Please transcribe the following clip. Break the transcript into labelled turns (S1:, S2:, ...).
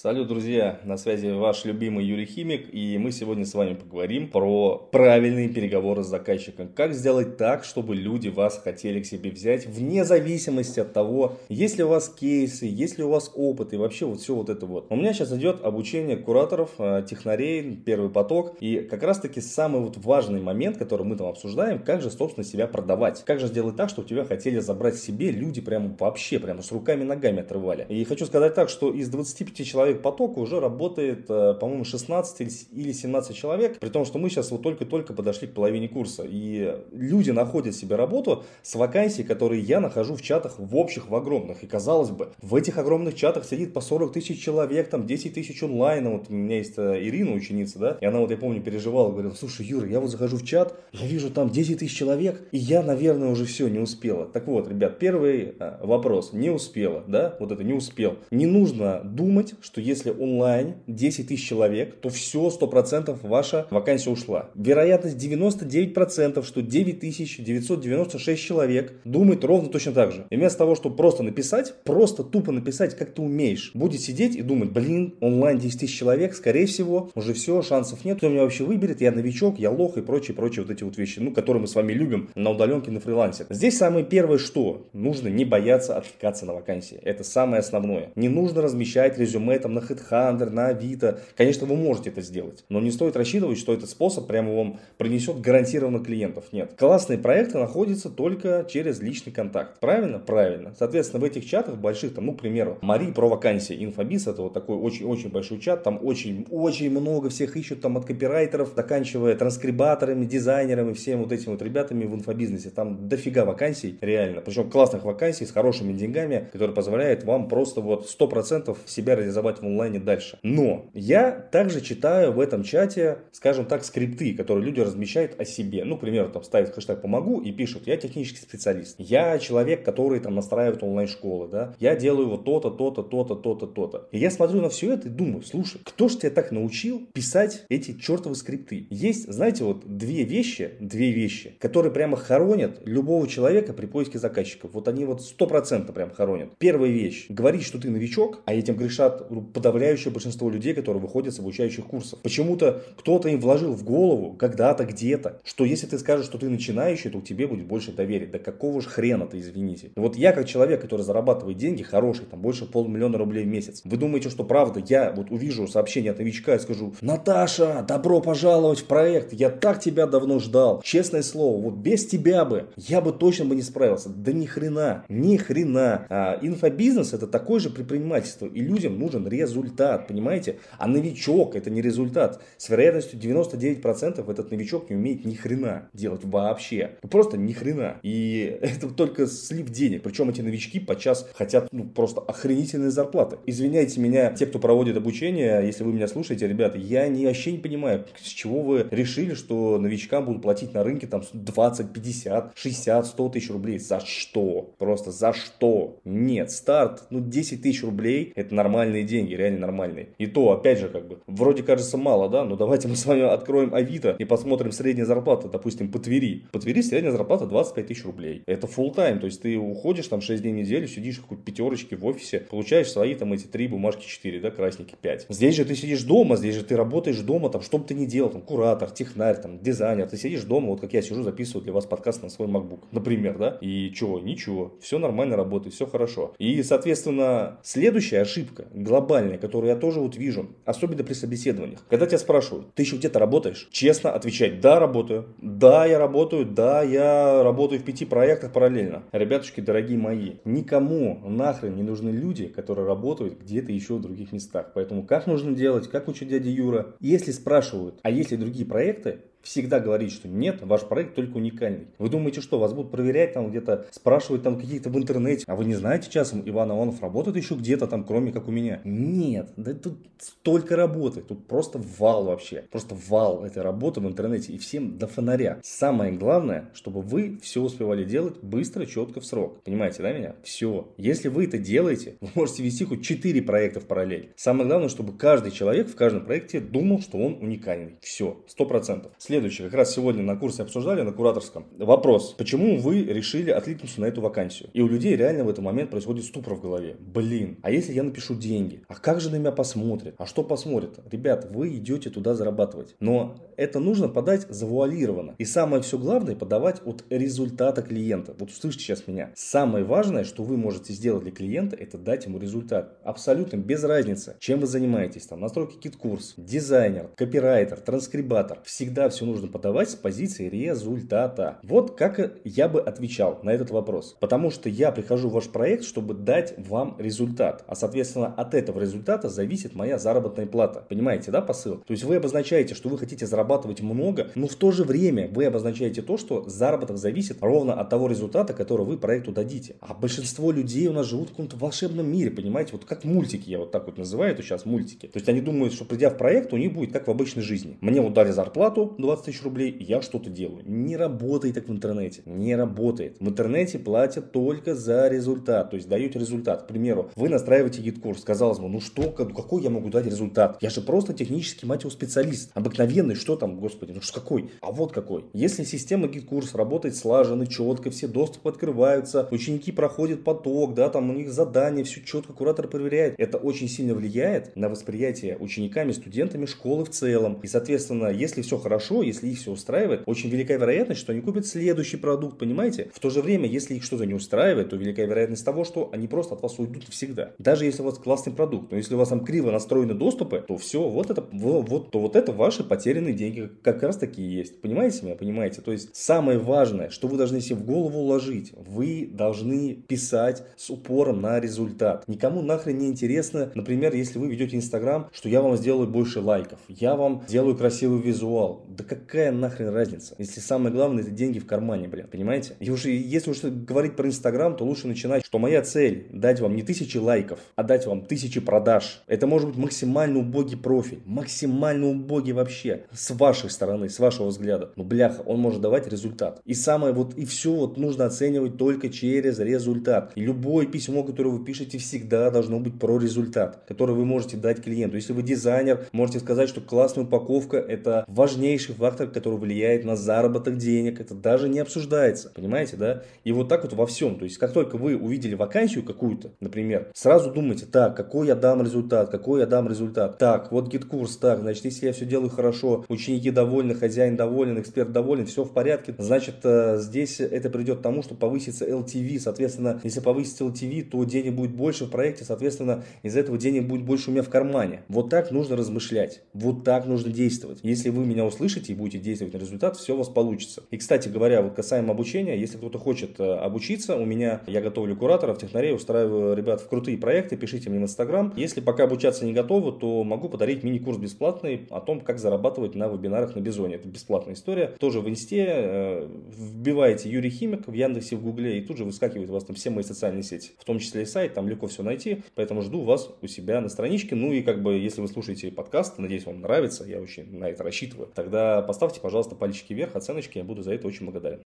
S1: Салют, друзья! На связи ваш любимый Юрий Химик, и мы сегодня с вами поговорим про правильные переговоры с заказчиком. Как сделать так, чтобы люди вас хотели к себе взять, вне зависимости от того, есть ли у вас кейсы, есть ли у вас опыт и вообще вот все вот это вот. У меня сейчас идет обучение кураторов, э, технарей, первый поток, и как раз таки самый вот важный момент, который мы там обсуждаем, как же, собственно, себя продавать. Как же сделать так, чтобы тебя хотели забрать себе люди прямо вообще, прямо с руками-ногами отрывали. И хочу сказать так, что из 25 человек человек потока уже работает, э, по-моему, 16 или 17 человек, при том, что мы сейчас вот только-только подошли к половине курса. И люди находят себе работу с вакансий, которые я нахожу в чатах в общих, в огромных. И казалось бы, в этих огромных чатах сидит по 40 тысяч человек, там 10 тысяч онлайн. Вот у меня есть э, Ирина, ученица, да, и она вот, я помню, переживала, говорила, слушай, Юра, я вот захожу в чат, я вижу там 10 тысяч человек, и я, наверное, уже все, не успела. Так вот, ребят, первый э, вопрос, не успела, да, вот это не успел. Не нужно думать, что что если онлайн 10 тысяч человек, то все, 100% ваша вакансия ушла. Вероятность 99%, что 9996 человек думает ровно точно так же. И вместо того, чтобы просто написать, просто тупо написать, как ты умеешь, будет сидеть и думать, блин, онлайн 10 тысяч человек, скорее всего, уже все, шансов нет, кто меня вообще выберет, я новичок, я лох и прочие, прочие вот эти вот вещи, ну, которые мы с вами любим на удаленке, на фрилансе. Здесь самое первое, что нужно не бояться откликаться на вакансии. Это самое основное. Не нужно размещать резюме, там, на HeadHunter, на Авито. Конечно, вы можете это сделать, но не стоит рассчитывать, что этот способ прямо вам принесет гарантированно клиентов. Нет. Классные проекты находятся только через личный контакт. Правильно? Правильно. Соответственно, в этих чатах больших, там, ну, к примеру, Мари про вакансии, Инфобиз, это вот такой очень-очень большой чат, там очень-очень много всех ищут, там, от копирайтеров, заканчивая транскрибаторами, дизайнерами, всеми вот этими вот ребятами в инфобизнесе. Там дофига вакансий, реально. Причем классных вакансий с хорошими деньгами, которые позволяют вам просто вот 100% себя реализовать в онлайне дальше. Но я также читаю в этом чате, скажем так, скрипты, которые люди размещают о себе. Ну, к примеру, там ставят хэштег «помогу» и пишут «я технический специалист», «я человек, который там настраивает онлайн-школы», да, «я делаю вот то-то, то-то, то-то, то-то, то-то». И я смотрю на все это и думаю, слушай, кто же тебя так научил писать эти чертовы скрипты? Есть, знаете, вот две вещи, две вещи, которые прямо хоронят любого человека при поиске заказчиков. Вот они вот сто процентов прям хоронят. Первая вещь, говорить, что ты новичок, а этим грешат подавляющее большинство людей, которые выходят с обучающих курсов. Почему-то кто-то им вложил в голову когда-то, где-то, что если ты скажешь, что ты начинающий, то к тебе будет больше доверия. Да какого же хрена-то, извините. И вот я как человек, который зарабатывает деньги, хороший, там больше полмиллиона рублей в месяц. Вы думаете, что правда, я вот увижу сообщение от новичка и скажу, Наташа, добро пожаловать в проект, я так тебя давно ждал. Честное слово, вот без тебя бы, я бы точно бы не справился. Да ни хрена, ни хрена. А, инфобизнес это такое же предпринимательство. И людям нужен результат, понимаете? А новичок это не результат. С вероятностью 99% этот новичок не умеет ни хрена делать вообще. Ну, просто ни хрена. И это только слив денег. Причем эти новички подчас хотят ну, просто охренительные зарплаты. Извиняйте меня, те, кто проводит обучение, если вы меня слушаете, ребята, я не, вообще не понимаю, с чего вы решили, что новичкам будут платить на рынке там 20, 50, 60, 100 тысяч рублей. За что? Просто за что? Нет, старт, ну 10 тысяч рублей это нормальные деньги деньги, реально нормальные. И то, опять же, как бы, вроде кажется мало, да, но давайте мы с вами откроем Авито и посмотрим средняя зарплата, допустим, по Твери. По Твери средняя зарплата 25 тысяч рублей. Это full time, то есть ты уходишь там 6 дней в неделю, сидишь в какой-то пятерочке в офисе, получаешь свои там эти три бумажки 4, да, красники 5. Здесь же ты сидишь дома, здесь же ты работаешь дома, там, что бы ты ни делал, там, куратор, технарь, там, дизайнер, ты сидишь дома, вот как я сижу, записываю для вас подкаст на свой MacBook, например, да, и чего, ничего, все нормально работает, все хорошо. И, соответственно, следующая ошибка, глобальная глобальные, которые я тоже вот вижу, особенно при собеседованиях. Когда тебя спрашивают, ты еще где-то работаешь? Честно отвечать, да, работаю. Да, я работаю, да, я работаю в пяти проектах параллельно. Ребятушки, дорогие мои, никому нахрен не нужны люди, которые работают где-то еще в других местах. Поэтому как нужно делать, как учит дядя Юра? Если спрашивают, а есть ли другие проекты, всегда говорить, что нет, ваш проект только уникальный. Вы думаете, что вас будут проверять там где-то, спрашивать там каких-то в интернете, а вы не знаете часом, Иван Иванов работает еще где-то там, кроме как у меня? Нет, да тут столько работы, тут просто вал вообще, просто вал этой работы в интернете и всем до фонаря. Самое главное, чтобы вы все успевали делать быстро, четко, в срок. Понимаете, да, меня? Все. Если вы это делаете, вы можете вести хоть 4 проекта в параллель. Самое главное, чтобы каждый человек в каждом проекте думал, что он уникальный. Все, 100%. Следующий. Как раз сегодня на курсе обсуждали, на кураторском. Вопрос. Почему вы решили откликнуться на эту вакансию? И у людей реально в этот момент происходит ступор в голове. Блин, а если я напишу деньги? А как же на меня посмотрят? А что посмотрят? Ребят, вы идете туда зарабатывать. Но это нужно подать завуалированно. И самое все главное, подавать от результата клиента. Вот услышите сейчас меня. Самое важное, что вы можете сделать для клиента, это дать ему результат. Абсолютно без разницы, чем вы занимаетесь. Там настройки кит-курс, дизайнер, копирайтер, транскрибатор. Всегда все нужно подавать с позиции результата. Вот как я бы отвечал на этот вопрос. Потому что я прихожу в ваш проект, чтобы дать вам результат. А соответственно от этого результата зависит моя заработная плата. Понимаете, да, посыл? То есть вы обозначаете, что вы хотите зарабатывать много, но в то же время вы обозначаете то, что заработок зависит ровно от того результата, который вы проекту дадите. А большинство людей у нас живут в каком-то волшебном мире, понимаете, вот как мультики, я вот так вот называю это сейчас мультики. То есть они думают, что придя в проект, у них будет как в обычной жизни. Мне вот дали зарплату 20 тысяч рублей, я что-то делаю. Не работает так в интернете. Не работает. В интернете платят только за результат. То есть даете результат. К примеру, вы настраиваете GetCourse. Казалось бы, ну что, какой я могу дать результат? Я же просто технический, мать его, специалист. Обыкновенный, что там, господи, ну что какой? А вот какой. Если система GetCourse работает слаженно, четко, все доступы открываются, ученики проходят поток, да, там у них задания, все четко, куратор проверяет. Это очень сильно влияет на восприятие учениками, студентами школы в целом. И, соответственно, если все хорошо, если их все устраивает, очень велика вероятность, что они купят следующий продукт, понимаете? В то же время, если их что-то не устраивает, то велика вероятность того, что они просто от вас уйдут всегда. Даже если у вас классный продукт, но если у вас там криво настроены доступы, то все, вот это, вот, то вот это ваши потерянные деньги как раз таки и есть. Понимаете меня? Понимаете? То есть самое важное, что вы должны себе в голову уложить, вы должны писать с упором на результат. Никому нахрен не интересно, например, если вы ведете Инстаграм, что я вам сделаю больше лайков, я вам сделаю красивый визуал. Да какая нахрен разница? Если самое главное это деньги в кармане, блин, понимаете? И уже если уж говорить про Инстаграм, то лучше начинать, что моя цель дать вам не тысячи лайков, а дать вам тысячи продаж. Это может быть максимально убогий профиль, максимально убогий вообще с вашей стороны, с вашего взгляда. Но бляха, он может давать результат. И самое вот, и все вот нужно оценивать только через результат. И любое письмо, которое вы пишете, всегда должно быть про результат, который вы можете дать клиенту. Если вы дизайнер, можете сказать, что классная упаковка это важнейший фактор, который влияет на заработок денег. Это даже не обсуждается, понимаете, да? И вот так вот во всем. То есть, как только вы увидели вакансию какую-то, например, сразу думайте, так, какой я дам результат, какой я дам результат. Так, вот GetCourse, так, значит, если я все делаю хорошо, ученики довольны, хозяин доволен, эксперт доволен, все в порядке, значит, э, здесь это придет к тому, что повысится LTV, соответственно, если повысится LTV, то денег будет больше в проекте, соответственно, из этого денег будет больше у меня в кармане. Вот так нужно размышлять, вот так нужно действовать. Если вы меня услышите и будете действовать на результат, все у вас получится. И, кстати говоря, вот касаемо обучения, если кто-то хочет э, обучиться, у меня, я готовлю кураторов, технарей, устраиваю ребят в крутые проекты, пишите мне в Инстаграм. Если пока обучаться не готовы, то могу подарить мини-курс бесплатный о том, как зарабатывать на вебинарах на Бизоне. Это бесплатная история. Тоже в Инсте э, вбиваете Юрий Химик в Яндексе, в Гугле, и тут же выскакивает у вас там все мои социальные сети, в том числе и сайт, там легко все найти. Поэтому жду вас у себя на страничке. Ну и как бы, если вы слушаете подкаст, надеюсь, вам нравится, я очень на это рассчитываю, тогда поставьте, пожалуйста, пальчики вверх, оценочки, я буду за это очень благодарен.